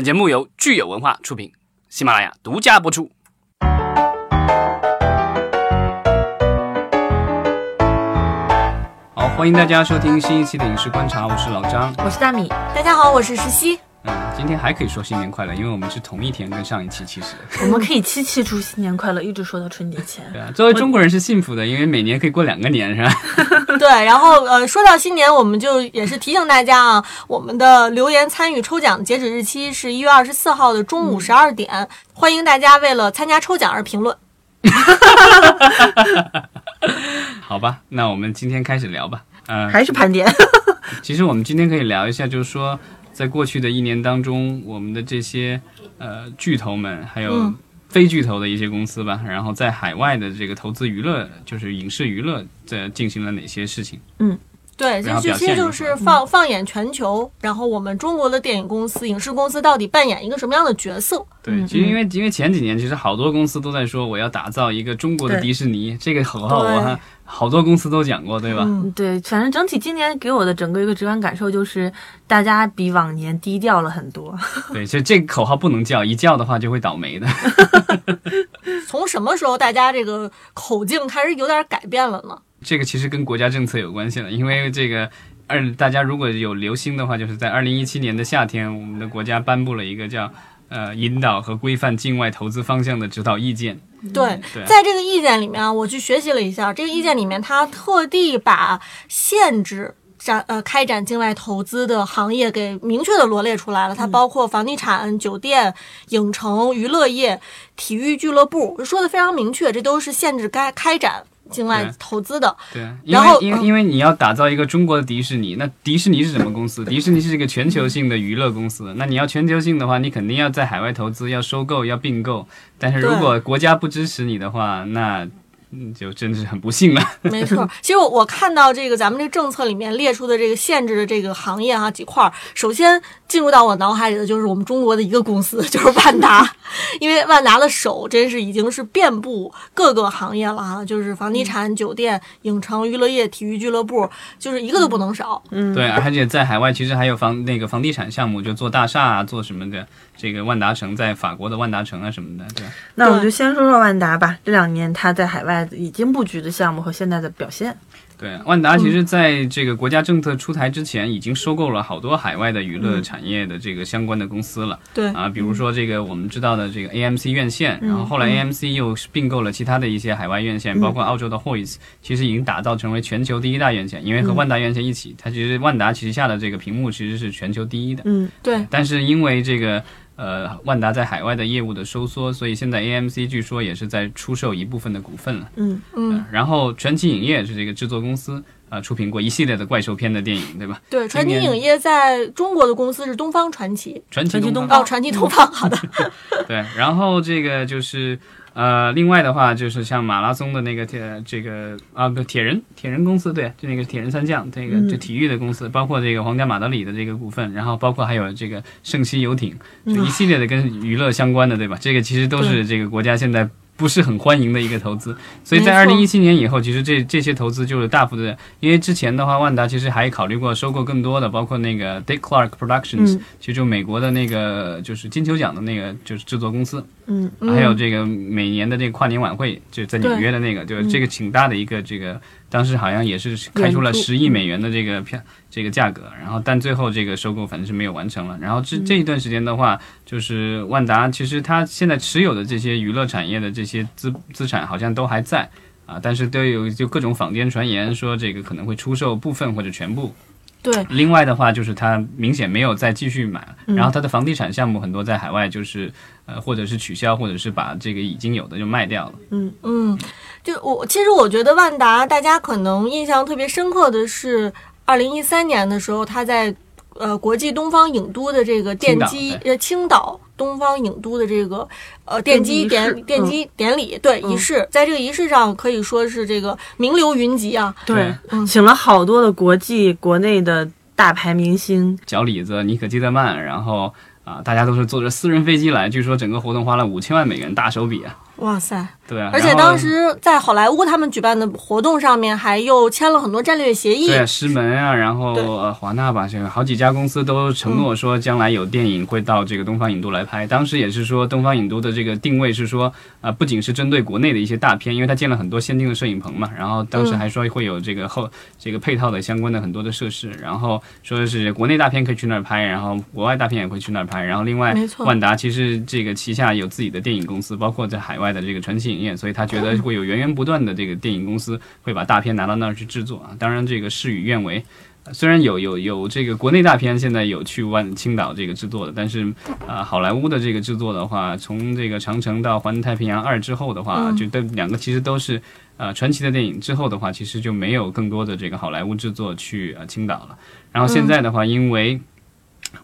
本节目由聚友文化出品，喜马拉雅独家播出。好，欢迎大家收听新一期的影视观察，我是老张。我是大米，大家好，我是石溪。嗯，今天还可以说新年快乐，因为我们是同一天跟上一期，其实 我们可以期期祝新年快乐，一直说到春节前。对啊，作为中国人是幸福的，因为每年可以过两个年，是吧？对，然后呃，说到新年，我们就也是提醒大家啊，我们的留言参与抽奖截止日期是一月二十四号的中午十二点，欢迎大家为了参加抽奖而评论。好吧，那我们今天开始聊吧。嗯、还是盘点，其实我们今天可以聊一下，就是说，在过去的一年当中，我们的这些呃巨头们，还有嗯非巨头的一些公司吧，然后在海外的这个投资娱乐，就是影视娱乐，在进行了哪些事情？对，然后表这其实就是放放眼全球，然后我们中国的电影公司、影视公司到底扮演一个什么样的角色？对，嗯其实因为因为前几年其实好多公司都在说我要打造一个中国的迪士尼，这个口号对我还好多公司都讲过，对吧？嗯，对，反正整体今年给我的整个一个直观感受就是，大家比往年低调了很多。对，其实这个口号不能叫，一叫的话就会倒霉的。从什么时候大家这个口径开始有点改变了呢？这个其实跟国家政策有关系了，因为这个二大家如果有留心的话，就是在二零一七年的夏天，我们的国家颁布了一个叫呃引导和规范境外投资方向的指导意见。对，对在这个意见里面啊，我去学习了一下，这个意见里面它特地把限制。展呃开展境外投资的行业给明确的罗列出来了，它包括房地产、酒店、影城、娱乐业、体育俱乐部，说的非常明确，这都是限制该开展境外投资的。对，因然后为因为嗯因为你要打造一个中国的迪士尼，那迪士尼是什么公司？迪士尼是一个全球性的娱乐公司。那你要全球性的话，你肯定要在海外投资，要收购，要并购。但是如果国家不支持你的话，那嗯就真的是很不幸了。没错，其实我我看到这个咱们这个政策里面列出的这个限制的这个行业啊、几块儿，首先进入到我脑海里的就是我们中国的一个公司，就是万达，因为万达的手真是已经是遍布各个行业了哈、就是房地产、酒店、影城、娱乐业、体育俱乐部，就是一个都不能少。嗯，对，而且在海外其实还有房那个房地产项目，就做大厦啊，做什么的。这个万达城在法国的万达城啊什么的，对吧？那我就先说说万达吧。这两年他在海外已经布局的项目和现在的表现。对，万达其实在这个国家政策出台之前，已经收购了好多海外的娱乐产业的这个相关的公司了。对啊，比如说这个我们知道的这个 AMC 院线，然后后来 AMC 又并购了其他的一些海外院线，包括澳洲的 Hoys，其实已经打造成为全球第一大院线，因为和万达院线一起，它其实万达旗下的这个屏幕其实是全球第一的。嗯，对，但是因为这个呃万达在海外的业务的收缩，所以现在 AMC 据说也是在出售一部分的股份了。嗯嗯，然后传奇影业是这个制作公司啊、出品过一系列的怪兽片的电影，对吧？对，传奇影业在中国的公司是东方传奇。传奇东东方哦，传奇东方，好的，对，然后这个就是呃，另外的话就是像马拉松的那个铁这个啊不铁人铁人公司对，就那个铁人三项这个嗯就体育的公司，包括这个皇家马德里的这个股份，然后包括还有这个圣西游艇，就一系列的跟娱乐相关的，对吧？这个其实都是这个国家现在。不是很欢迎的一个投资，所以在二零一七年以后，其实这这些投资就是大幅的，因为之前的话，万达其实还考虑过收购更多的，包括那个 Dick Clark Productions，、嗯。其实就美国的那个就是金球奖的那个就是制作公司，嗯嗯还有这个每年的这个跨年晚会，就在纽约的那个，就是这个挺大的一个这个，当时好像也是开出了十亿美元的这个票这个价格，然后但最后这个收购反正是没有完成了。然后这这一段时间的话，就是万达其实它现在持有的这些娱乐产业的这些资资产好像都还在啊，但是都有就各种坊间传言说这个可能会出售部分或者全部。对，另外的话，就是他明显没有再继续买然后他的房地产项目很多在海外就是呃，或者是取消，或者是把这个已经有的就卖掉了。嗯，就我其实我觉得万达，大家可能印象特别深刻的是，二零一三年的时候，他在呃国际东方影都的这个奠基呃青岛东方影都的这个呃奠基典奠基典礼，对嗯仪式，在这个仪式上可以说是这个名流云集啊。对，嗯请了好多的国际、国内的大牌明星。小李子、尼可基德曼，然后啊、大家都是坐着私人飞机来，据说整个活动花了五千万美元大手笔啊。哇塞！对啊，而且当时在好莱坞他们举办的活动上面，还又签了很多战略协议。对啊，狮门啊，然后呃华纳吧，这个好几家公司都承诺说将来有电影会到这个东方影都来拍。当时也是说东方影都的这个定位是说，呃，不仅是针对国内的一些大片，因为它建了很多先进的摄影棚嘛，然后当时还说会有这个后这个配套的相关的很多的设施，然后说是国内大片可以去那儿拍，然后国外大片也会去那儿拍，然后另外万达其实这个旗下有自己的电影公司，包括在海外的这个传奇影业，所以他觉得会有源源不断的这个电影公司会把大片拿到那儿去制作啊。当然，这个事与愿违。呃虽然有有有这个国内大片现在有去万青岛这个制作的，但是啊、好莱坞的这个制作的话，从这个长城到环太平洋二之后的话，就这两个其实都是呃传奇的电影之后的话，其实就没有更多的这个好莱坞制作去呃青岛了。然后现在的话，因为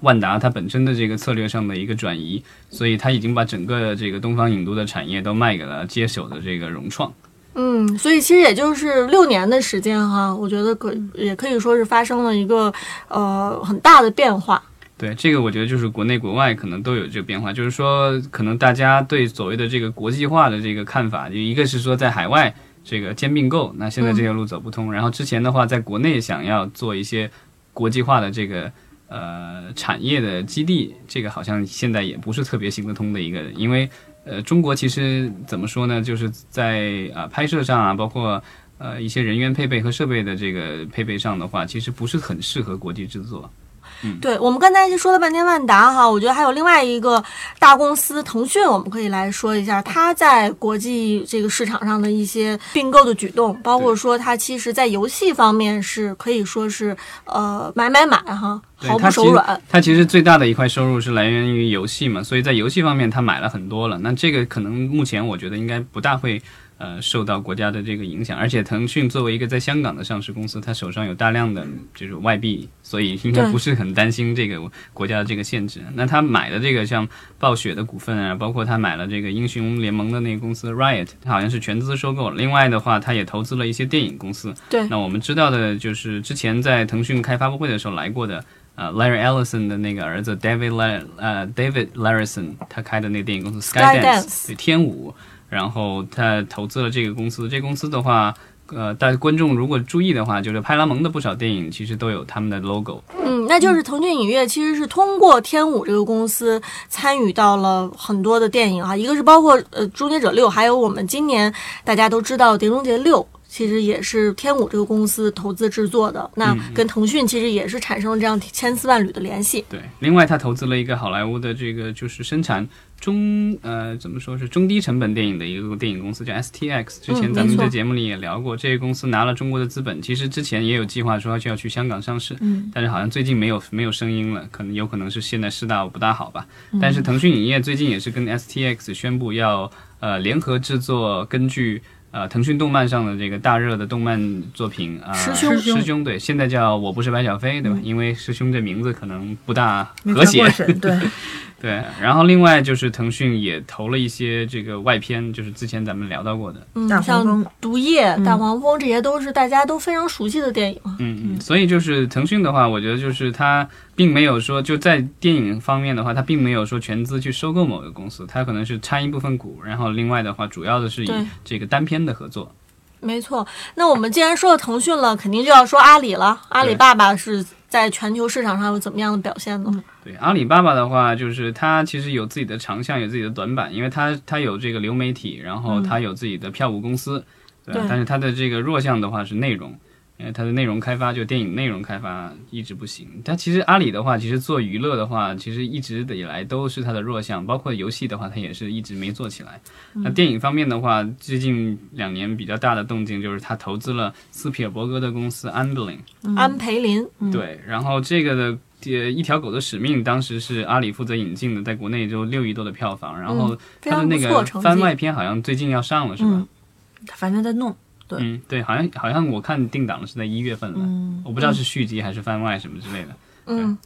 万达它本身的这个策略上的一个转移，所以它已经把整个这个东方影都的产业都卖给了接手的这个融创。嗯，所以其实也就是六年的时间哈，我觉得可也可以说是发生了一个呃很大的变化。对，这个我觉得就是国内国外可能都有这个变化，就是说可能大家对所谓的这个国际化的这个看法，就一个是说在海外这个兼并购，那现在这条路走不通，然后之前的话在国内想要做一些国际化的这个呃产业的基地，这个好像现在也不是特别行得通的一个，因为呃中国其实怎么说呢，就是在啊、拍摄上啊，包括。呃，一些人员配备和设备的这个配备上的话，其实不是很适合国际制作。对我们刚才就说了半天万达哈，我觉得还有另外一个大公司腾讯，我们可以来说一下它在国际这个市场上的一些并购的举动，包括说它其实在游戏方面是可以说是呃买买买哈，毫不手软。它其实最大的一块收入是来源于游戏嘛，所以在游戏方面它买了很多了。那这个可能目前我觉得应该不大会呃受到国家的这个影响，而且腾讯作为一个在香港的上市公司，它手上有大量的就是外币，所以应该不是很担心这个国家的这个限制。那他买的这个像暴雪的股份啊，包括他买了这个英雄联盟的那个公司 Riot，它好像是全资收购了。另外的话，他也投资了一些电影公司。对那我们知道的就是之前在腾讯开发布会的时候来过的。呃，Larry Ellison 的那个儿子 David Lar 呃 David Larison，他开的那个电影公司 Skydance 对天舞，然后他投资了这个公司。这公司的话，呃，大家观众如果注意的话，就是派拉蒙的不少电影其实都有他们的 logo。嗯，那就是腾讯影业其实是通过天舞这个公司参与到了很多的电影啊，一个是包括呃《终结者六》，还有我们今年大家都知道《碟中谍六》。其实也是天舞这个公司投资制作的，那跟腾讯其实也是产生了这样千丝万缕的联系。对，另外他投资了一个好莱坞的这个就是生产中呃怎么说是中低成本电影的一个电影公司，叫 STX。之前咱们在节目里也聊过，这个公司拿了中国的资本，其实之前也有计划说就要去香港上市，嗯，但是好像最近没有没有声音了，可能有可能是现在市道不大好吧。嗯但是腾讯影业最近也是跟 STX 宣布要呃联合制作根据。呃，腾讯动漫上的这个大热的动漫作品啊，师兄师兄对，现在叫我不是白小飞，对吧？因为师兄这名字可能不大和谐对，对，然后另外就是腾讯也投了一些这个外片，就是之前咱们聊到过的，嗯像《毒液》《大黄蜂》这些都是大家都非常熟悉的电影。嗯嗯，所以就是腾讯的话，我觉得就是它并没有说就在电影方面的话，它并没有说全资去收购某个公司，它可能是掺一部分股，然后另外的话，主要的是以这个单片的合作。没错，那我们既然说到腾讯了，肯定就要说阿里了。阿里爸爸是在全球市场上有怎么样的表现呢？对阿里爸爸的话，就是它其实有自己的长项，有自己的短板，因为它它有这个流媒体，然后它有自己的票务公司，对。但是它的这个弱项的话是内容，因为它的内容开发就电影内容开发一直不行。它其实阿里的话，其实做娱乐的话，其实一直以来都是它的弱项，包括游戏的话，它也是一直没做起来。那电影方面的话，最近两年比较大的动静就是它投资了斯皮尔伯格的公司 Amblin。安培林，对，然后这个的呃一条狗的使命，当时是阿里负责引进的，在国内就六亿多的票房，然后它的那个。番外篇好像最近要上了，是吧？嗯，反正在弄，对嗯，对，好像好像我看定档了是在一月份了，嗯，我不知道是续集还是番外什么之类的。嗯，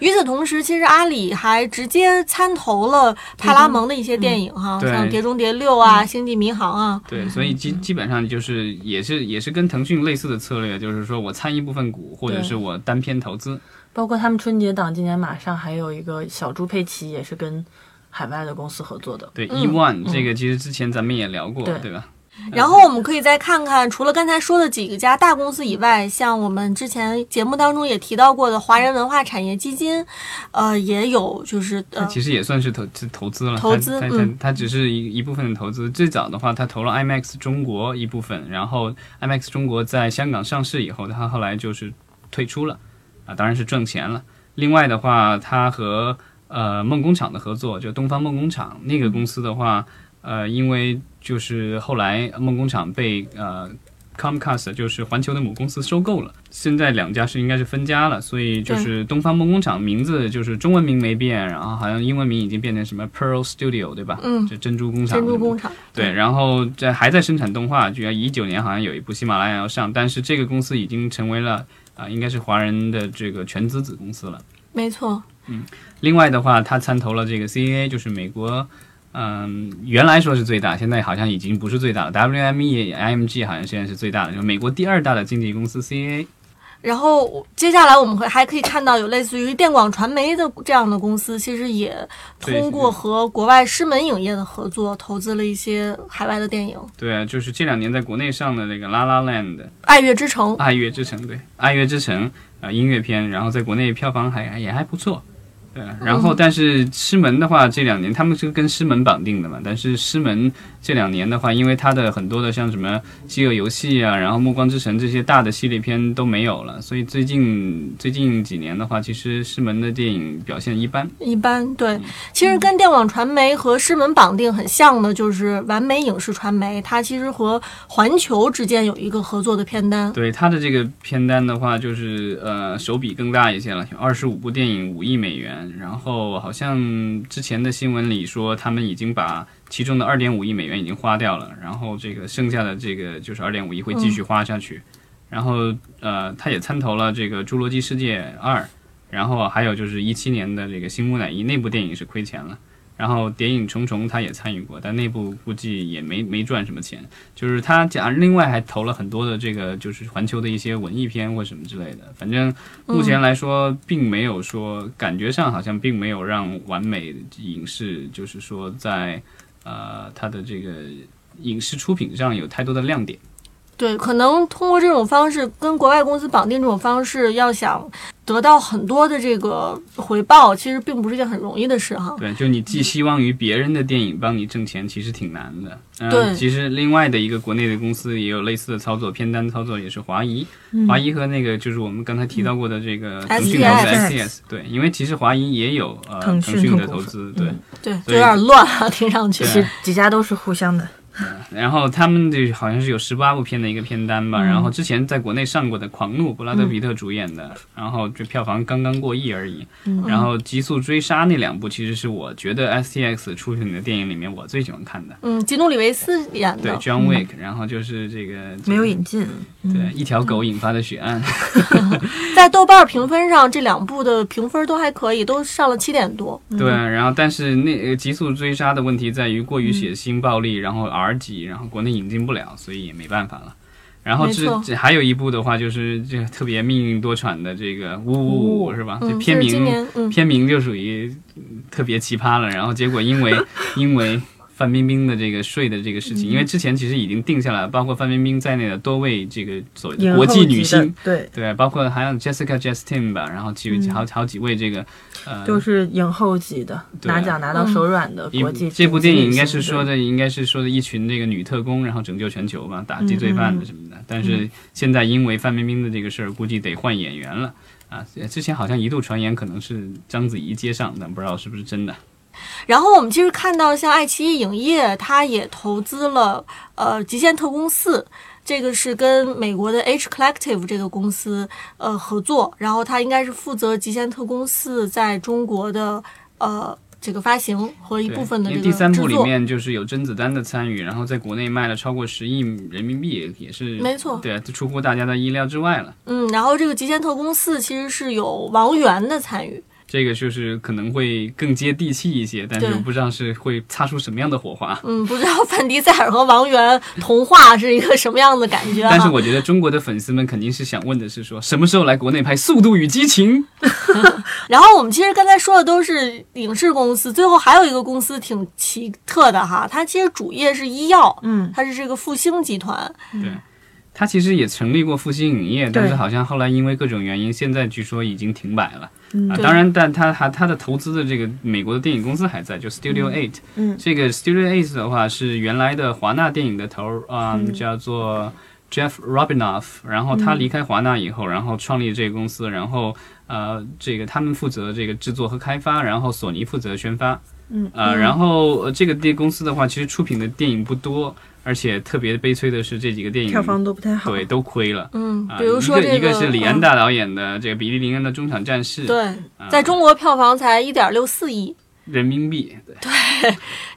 与此同时，其实阿里还直接参投了派拉蒙的一些电影哈，对像《碟中谍六》啊，《星际迷航》啊。对，所以基基本上就是也是也是跟腾讯类似的策略，就是说我参一部分股，或者是我单片投资。包括他们春节档今年马上还有一个小猪佩奇，也是跟海外的公司合作的。对嗯 E One 这个其实之前咱们也聊过，对对吧？然后我们可以再看看，除了刚才说的几个家大公司以外，像我们之前节目当中也提到过的华人文化产业基金，呃，也有就是呃，其实也算是投是投资了，投资它它嗯它它只是一一部分的投资。最早的话，它投了 IMAX 中国一部分，然后 IMAX 中国在香港上市以后，它后来就是退出了，啊，当然是挣钱了。另外的话，它和呃梦工厂的合作，就东方梦工厂那个公司的话，呃，因为就是后来梦工厂被呃 Comcast 就是环球的母公司收购了，现在两家是应该是分家了，所以就是东方梦工厂名字就是中文名没变，然后好像英文名已经变成什么 Pearl Studio 对吧？嗯就珍珠工厂。珍珠工厂，对，然后这还在生产动画，居然一九年好像有一部喜马拉雅要上，但是这个公司已经成为了啊、应该是华人的这个全资子公司了。没错，嗯另外的话，他参投了这个 CAA，就是美国，嗯，原来说是最大，现在好像已经不是最大了。WME、IMG 好像现在是最大的，就是美国第二大的经纪公司 CAA。然后接下来我们会还可以看到有类似于电广传媒的这样的公司，其实也通过和国外狮门影业的合作，投资了一些海外的电影，《对啊，就是这两年在国内上的那个《La La Land》爱乐之城》。爱乐之城，对，爱乐之城啊、呃音乐片，然后在国内票房还也还不错。对，然后但是狮门的话，这两年他们是跟狮门绑定的嘛，但是狮门这两年的话，因为它的很多的像什么《饥饿游戏》啊，然后《暮光之城》这些大的系列片都没有了，所以最近最近几年的话，其实狮门的电影表现一般。一般对，其实跟电网传媒和狮门绑定很像的，就是完美影视传媒，它其实和环球之间有一个合作的片单。对它的这个片单的话，就是呃手笔更大一些了，二十五部电影，五亿美元。然后好像之前的新闻里说，他们已经把其中的二点五亿美元已经花掉了，然后这个剩下的这个就是二点五亿会继续花下去。然后呃，他也参投了这个《侏罗纪世界二》，然后还有就是一七年的这个《新木乃伊》那部电影是亏钱了。然后《谍影重重》他也参与过，但那部估计也没没赚什么钱。就是他讲另外还投了很多的这个就是环球的一些文艺片或什么之类的。反正目前来说，并没有说感觉上好像并没有让完美影视就是说在呃它的这个影视出品上有太多的亮点。对，可能通过这种方式跟国外公司绑定这种方式，要想得到很多的这个回报，其实并不是一件很容易的事哈。对，就你寄希望于别人的电影帮你挣钱，其实挺难的。嗯、对其实另外的一个国内的公司也有类似的操作，片单操作也是华谊，嗯华谊和那个就是我们刚才提到过的这个嗯腾讯投资 STS STS，对，因为其实华谊也有呃腾腾讯的投资，对。嗯对，就有点乱啊，听上去。对其实几家都是互相的。然后他们这好像是有十八部片的一个片单吧，然后之前在国内上过的《狂怒》，布拉德皮特主演的，然后这票房刚刚过亿而已。然后《极速追杀》那两部其实是我觉得 STX 出品的电影里面我最喜欢看的，嗯，基努里维斯演的。对，John Wick，然后就是这个没有引进，对一条狗引发的血案，在豆瓣评分上，这两部的评分都还可以，都上了七点多。对，然后但是那个《极速追杀》的问题在于过于血腥暴力，然后 R 级，然后国内引进不了，所以也没办法了。然后这这还有一部的话，就是这个特别命运多舛的这个呜呜呜是吧？这嗯，片名片名就属于嗯特别奇葩了。然后结果因为 因为范冰冰的这个税的这个事情，因为之前其实已经定下来了，包括范冰冰在内的多位这个所谓的国际女星，对，对，包括还有 Jessica Chastain 吧，然后几嗯。好好几位这个呃都是影后级的，对。拿奖拿到手软的国际这部电影应该是说的，应该是说的一群这个女特工，然后拯救全球吧，打击罪犯的什么的。但是现在因为范冰冰的这个事儿，估计得换演员了。啊。之前好像一度传言可能是章子怡接上，但不知道是不是真的。然后我们其实看到，像爱奇艺影业，它也投资了呃《极限特工四》，这个是跟美国的 H Collective 这个公司呃合作，然后它应该是负责《极限特工四》在中国的呃这个发行和一部分的这个为第三部里。面就是有甄子丹的参与，然后在国内卖了超过十亿人民币，也是没错对，出乎大家的意料之外了。嗯，然后这个《极限特工四》其实是有王源的参与，这个就是可能会更接地气一些，但是我不知道是会擦出什么样的火花。嗯，不知道范迪塞尔和王源同化是一个什么样的感觉、啊。但是我觉得中国的粉丝们肯定是想问的是说，什么时候来国内拍《速度与激情》？然后我们其实刚才说的都是影视公司，最后还有一个公司挺奇特的哈，它其实主业是医药，嗯，它是这个复兴集团。对，他其实也成立过复兴影业，但是好像后来因为各种原因，现在据说已经停摆了。嗯啊，当然，但他还他的投资的这个美国的电影公司还在，就 Studio Eight。嗯这个 Studio Eight 的话是原来的华纳电影的头儿啊、叫做 Jeff Robinoff。然后他离开华纳以后，然后创立这个公司，然后呃，这个他们负责这个制作和开发，然后索尼负责宣发。嗯呃，然后呃这个电公司的话，其实出品的电影不多，而且特别悲催的是这几个电影票房都不太好。对都亏了。嗯，啊，比如说这一个一个是李安嗯大导演的这个比利林恩的中场战事，对，啊在中国票房才一点六四亿。人民币，对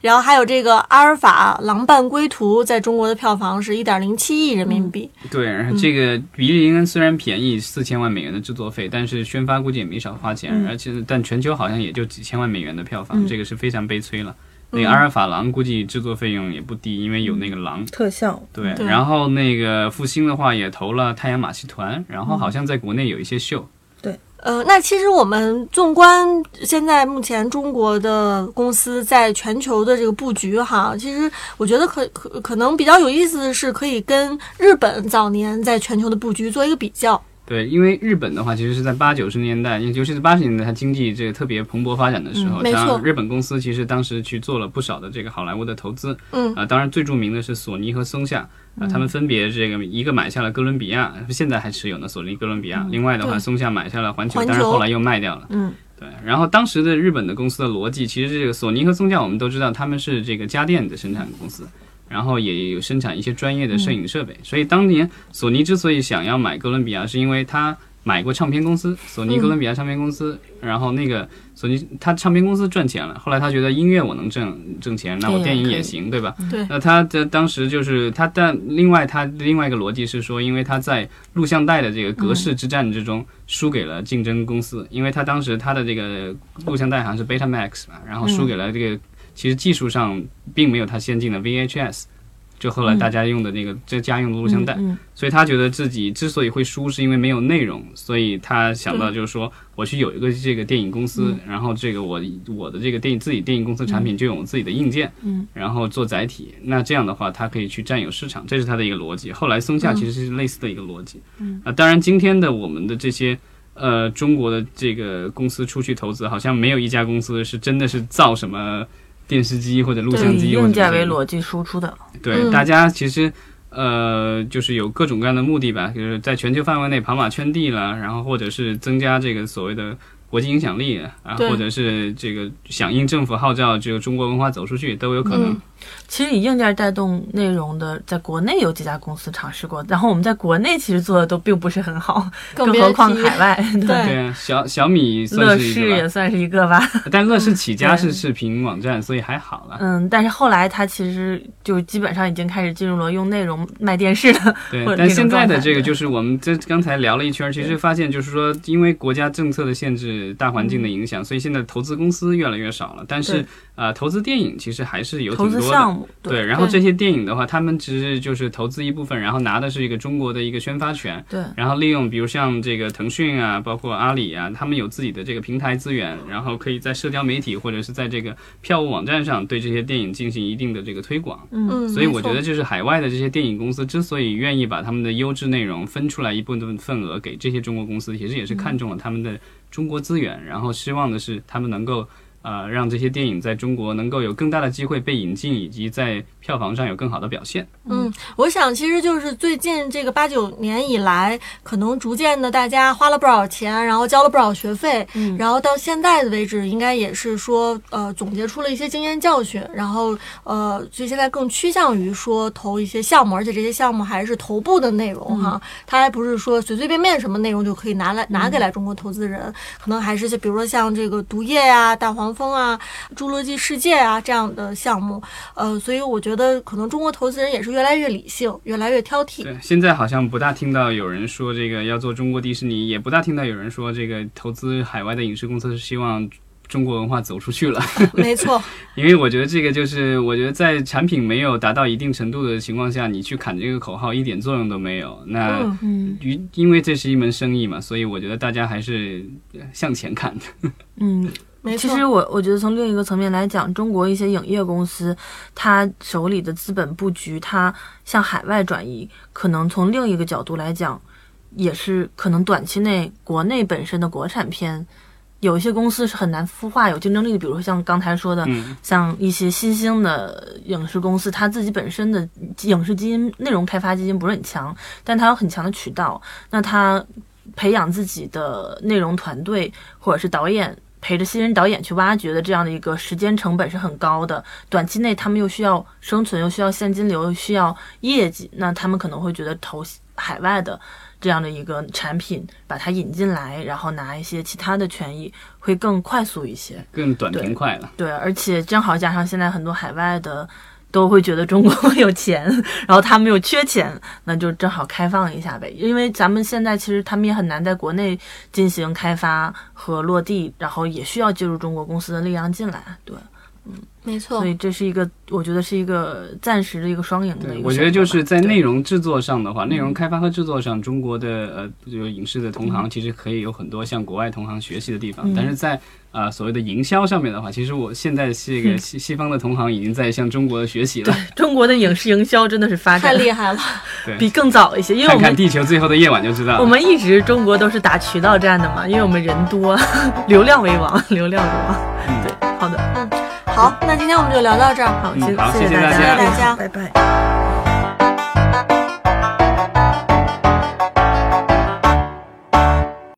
然后还有这个《阿尔法狼伴归途》在中国的票房是一点零七亿人民币。对，然后这个比利林恩虽然便宜四千万美元的制作费，但是宣发估计也没少花钱，而且但全球好像也就几千万美元的票房，这个是非常悲催了。那个阿尔法狼估计制作费用也不低，因为有那个狼。特效，对，对然后那个复兴的话也投了太阳马戏团，然后好像在国内有一些秀。对呃，那其实我们纵观现在目前中国的公司在全球的这个布局哈，其实我觉得可可可能比较有意思的是，可以跟日本早年在全球的布局做一个比较。对，因为日本的话，其实是在八九十年代，尤其是八十年代，它经济这个特别蓬勃发展的时候，嗯没错。当日本公司其实当时去做了不少的这个好莱坞的投资，嗯。啊、当然最著名的是索尼和松下，啊、他们分别这个一个买下了哥伦比亚，现在还持有呢，索尼哥伦比亚，另外的话，松下买下了环球，环球但是后来又卖掉了，嗯，对，然后当时的日本的公司的逻辑，其实这个索尼和松下，我们都知道他们是这个家电的生产公司。然后也有生产一些专业的摄影设备，所以当年索尼之所以想要买哥伦比亚，是因为他买过唱片公司，索尼哥伦比亚唱片公司，然后那个索尼他唱片公司赚钱了，后来他觉得音乐我能挣挣钱，那我电影也行，对吧？对。那他的当时就是他，但另外他另外一个逻辑是说，因为他在录像带的这个格式之战之中输给了竞争公司，因为他当时他的这个录像带好像是 Betamax 吧，然后输给了这个、其实技术上并没有它先进的 VHS。就后来大家用的那个这家用的录像带，嗯所以他觉得自己之所以会输，是因为没有内容，所以他想到就是说，我去有一个这个电影公司，然后这个我我的这个电影自己电影公司产品就有我自己的硬件，嗯，然后做载体，那这样的话，它可以去占有市场，这是他的一个逻辑。后来松下其实是类似的一个逻辑，嗯啊，当然今天的我们的这些。呃，中国的这个公司出去投资，好像没有一家公司是真的是造什么电视机或者录像机或者硬件为逻辑输出的，对，嗯。大家其实呃，就是有各种各样的目的吧，就是在全球范围内跑马圈地了，然后或者是增加这个所谓的国际影响力啊，对。或者是这个响应政府号召，这个中国文化走出去都有可能。嗯其实以硬件带动内容的，在国内有几家公司尝试过，然后我们在国内其实做的都并不是很好，更更何况海外。对。小小米乐算是一视，也算是一个吧，但乐视起家是视频网站，所以还好了。嗯，但是后来它其实就基本上已经开始进入了用内容卖电视的，对，但现在的这个就是我们这刚才聊了一圈儿，其实发现就是说，因为国家政策的限制、大环境的影响，所以现在投资公司越来越少了。但是对呃，投资电影其实还是有挺多的。资项目，对，然后这些电影的话，他们其实就是投资一部分，然后拿的是一个中国的一个宣发权，对然后利用比如像这个腾讯啊，包括阿里啊，他们有自己的这个平台资源，然后可以在社交媒体或者是在这个票务网站上对这些电影进行一定的这个推广。嗯，所以我觉得，就是海外的这些电影公司之所以愿意把他们的优质内容分出来一部分份额给这些中国公司，其实也是看中了他们的中国资源，然后希望的是他们能够。呃，让这些电影在中国能够有更大的机会被引进，以及在票房上有更好的表现。嗯，我想其实就是最近这个八九年以来，可能逐渐的大家花了不少钱，然后交了不少学费，嗯然后到现在的为止，应该也是说呃总结出了一些经验教训，然后呃，所以现在更趋向于说投一些项目，而且这些项目还是头部的内容哈，它还不是说随随便便什么内容就可以拿来拿给来中国投资人，可能还是就比如说像这个毒液呀、大黄风啊、侏罗纪世界啊这样的项目。呃，所以我觉得可能中国投资人也是越来越理性，越来越挑剔。对，现在好像不大听到有人说这个要做中国迪士尼，也不大听到有人说这个投资海外的影视公司是希望中国文化走出去了。没错，因为我觉得这个就是，我觉得在产品没有达到一定程度的情况下，你去喊这个口号一点作用都没有。那嗯，嗯因因为这是一门生意嘛，所以我觉得大家还是呃向前看的。嗯，没错。其实我我觉得从另一个层面来讲，中国一些影业公司，它手里的资本布局，它向海外转移，可能从另一个角度来讲，也是可能短期内国内本身的国产片，有一些公司是很难孵化有竞争力的，比如说像刚才说的，嗯，像一些新兴的影视公司，它自己本身的影视基因、内容开发基因不是很强，但它有很强的渠道，那它培养自己的内容团队或者是导演。陪着新人导演去挖掘的这样的一个时间成本是很高的，短期内他们又需要生存，又需要现金流，又需要业绩，那他们可能会觉得投海外的这样的一个产品，把它引进来，然后拿一些其他的权益，会更快速一些。更短平快了。对，而且正好加上现在很多海外的都会觉得中国有钱，然后他们又缺钱，那就正好开放一下呗。因为咱们现在其实他们也很难在国内进行开发和落地，然后也需要借助中国公司的力量进来。对，没错。所，以这是一个我觉得是一个暂时的一个双赢的一，个我觉得就是在内容容制作上的话，内容开发和制作上，中国的呃，就影视的同行其实可以有很多向国外同行学习的地方，嗯。但是在呃所谓的营销上面的话，其实我现在这个西西方的同行已经在向中国学习了。对 中国的影视营销真的是发展。太厉害了。比更早一些，因为看看《我们地球最后的夜晚》就知道了。我们一直中国都是打渠道战的嘛，因为我们人多，流量为王，流量为王。对，好那今天我们就聊到这儿。好，嗯谢好谢谢谢大大家谢谢大家拜拜。